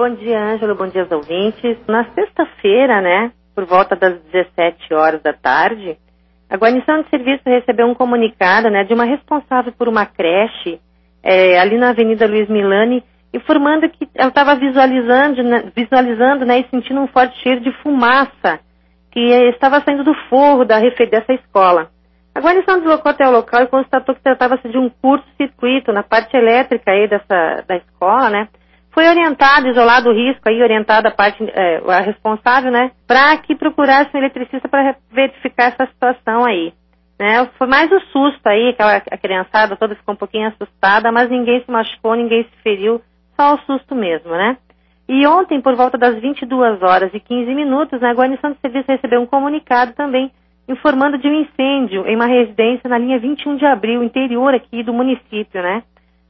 Bom dia, Ângelo. Bom dia aos ouvintes. Na sexta-feira, né, por volta das 17 horas da tarde, a guarnição de serviço recebeu um comunicado, né, de uma responsável por uma creche é, ali na Avenida Luiz Milani, informando que ela estava visualizando, né, visualizando, né, e sentindo um forte cheiro de fumaça que estava saindo do forro da, dessa escola. A guarnição deslocou até o local e constatou que tratava-se de um curto-circuito na parte elétrica aí dessa, da escola, né? Foi orientado, isolado o risco aí, orientada a parte, é, a responsável, né? Para que procurasse um eletricista para verificar essa situação aí. Né? Foi mais o susto aí, aquela a criançada toda ficou um pouquinho assustada, mas ninguém se machucou, ninguém se feriu, só o susto mesmo, né? E ontem, por volta das 22 horas e 15 minutos, né, a guarnição de serviço recebeu um comunicado também informando de um incêndio em uma residência na linha 21 de abril, interior aqui do município, né?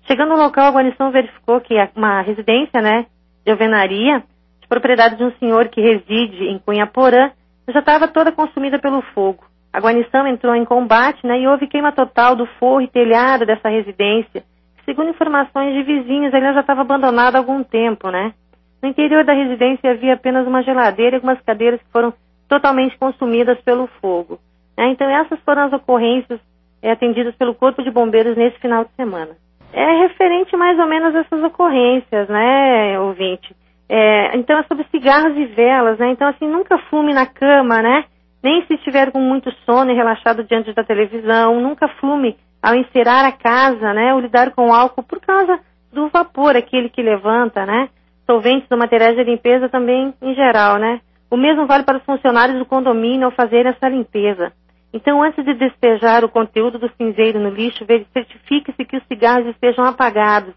Chegando no local, a guarnição verificou que uma residência, né, de alvenaria, de propriedade de um senhor que reside em Cunhaporã, já estava toda consumida pelo fogo. A guarnição entrou em combate, né, e houve queima total do forro e telhado dessa residência, segundo informações de vizinhos, ela já estava abandonada há algum tempo, né? No interior da residência havia apenas uma geladeira e algumas cadeiras que foram totalmente consumidas pelo fogo. É, então essas foram as ocorrências é, atendidas pelo Corpo de Bombeiros nesse final de semana. É referente mais ou menos a essas ocorrências, né, ouvinte? É, então é sobre cigarros e velas, né? Então assim, nunca fume na cama, né? Nem se estiver com muito sono e relaxado diante da televisão, nunca fume ao encerar a casa, né? Ou lidar com álcool por causa do vapor, aquele que levanta, né? Solventes ou materiais de limpeza também em geral, né? O mesmo vale para os funcionários do condomínio ao fazer essa limpeza. Então, antes de despejar o conteúdo do cinzeiro no lixo, certifique-se cigarros estejam apagados.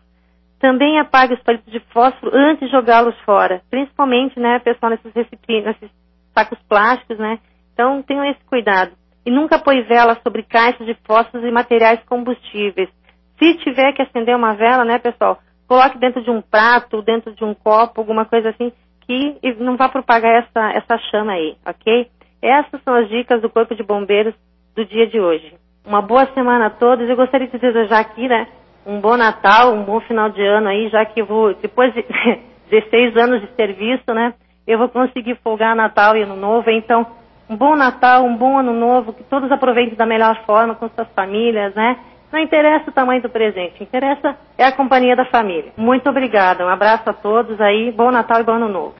Também apague os palitos de fósforo antes de jogá-los fora, principalmente, né, pessoal, nesses nesses sacos plásticos, né? Então, tenham esse cuidado. E nunca apoie vela sobre caixas de fósforos e materiais combustíveis. Se tiver que acender uma vela, né, pessoal, coloque dentro de um prato, dentro de um copo, alguma coisa assim, que não vá propagar essa, essa chama aí, ok? Essas são as dicas do Corpo de Bombeiros do dia de hoje. Uma boa semana a todos. Eu gostaria de desejar aqui, né, um bom Natal, um bom final de ano aí, já que vou, depois de 16 anos de serviço, né, eu vou conseguir folgar Natal e Ano Novo. Então, um bom Natal, um bom Ano Novo, que todos aproveitem da melhor forma com suas famílias, né? Não interessa o tamanho do presente, interessa é a companhia da família. Muito obrigada, um abraço a todos aí, bom Natal e bom Ano Novo.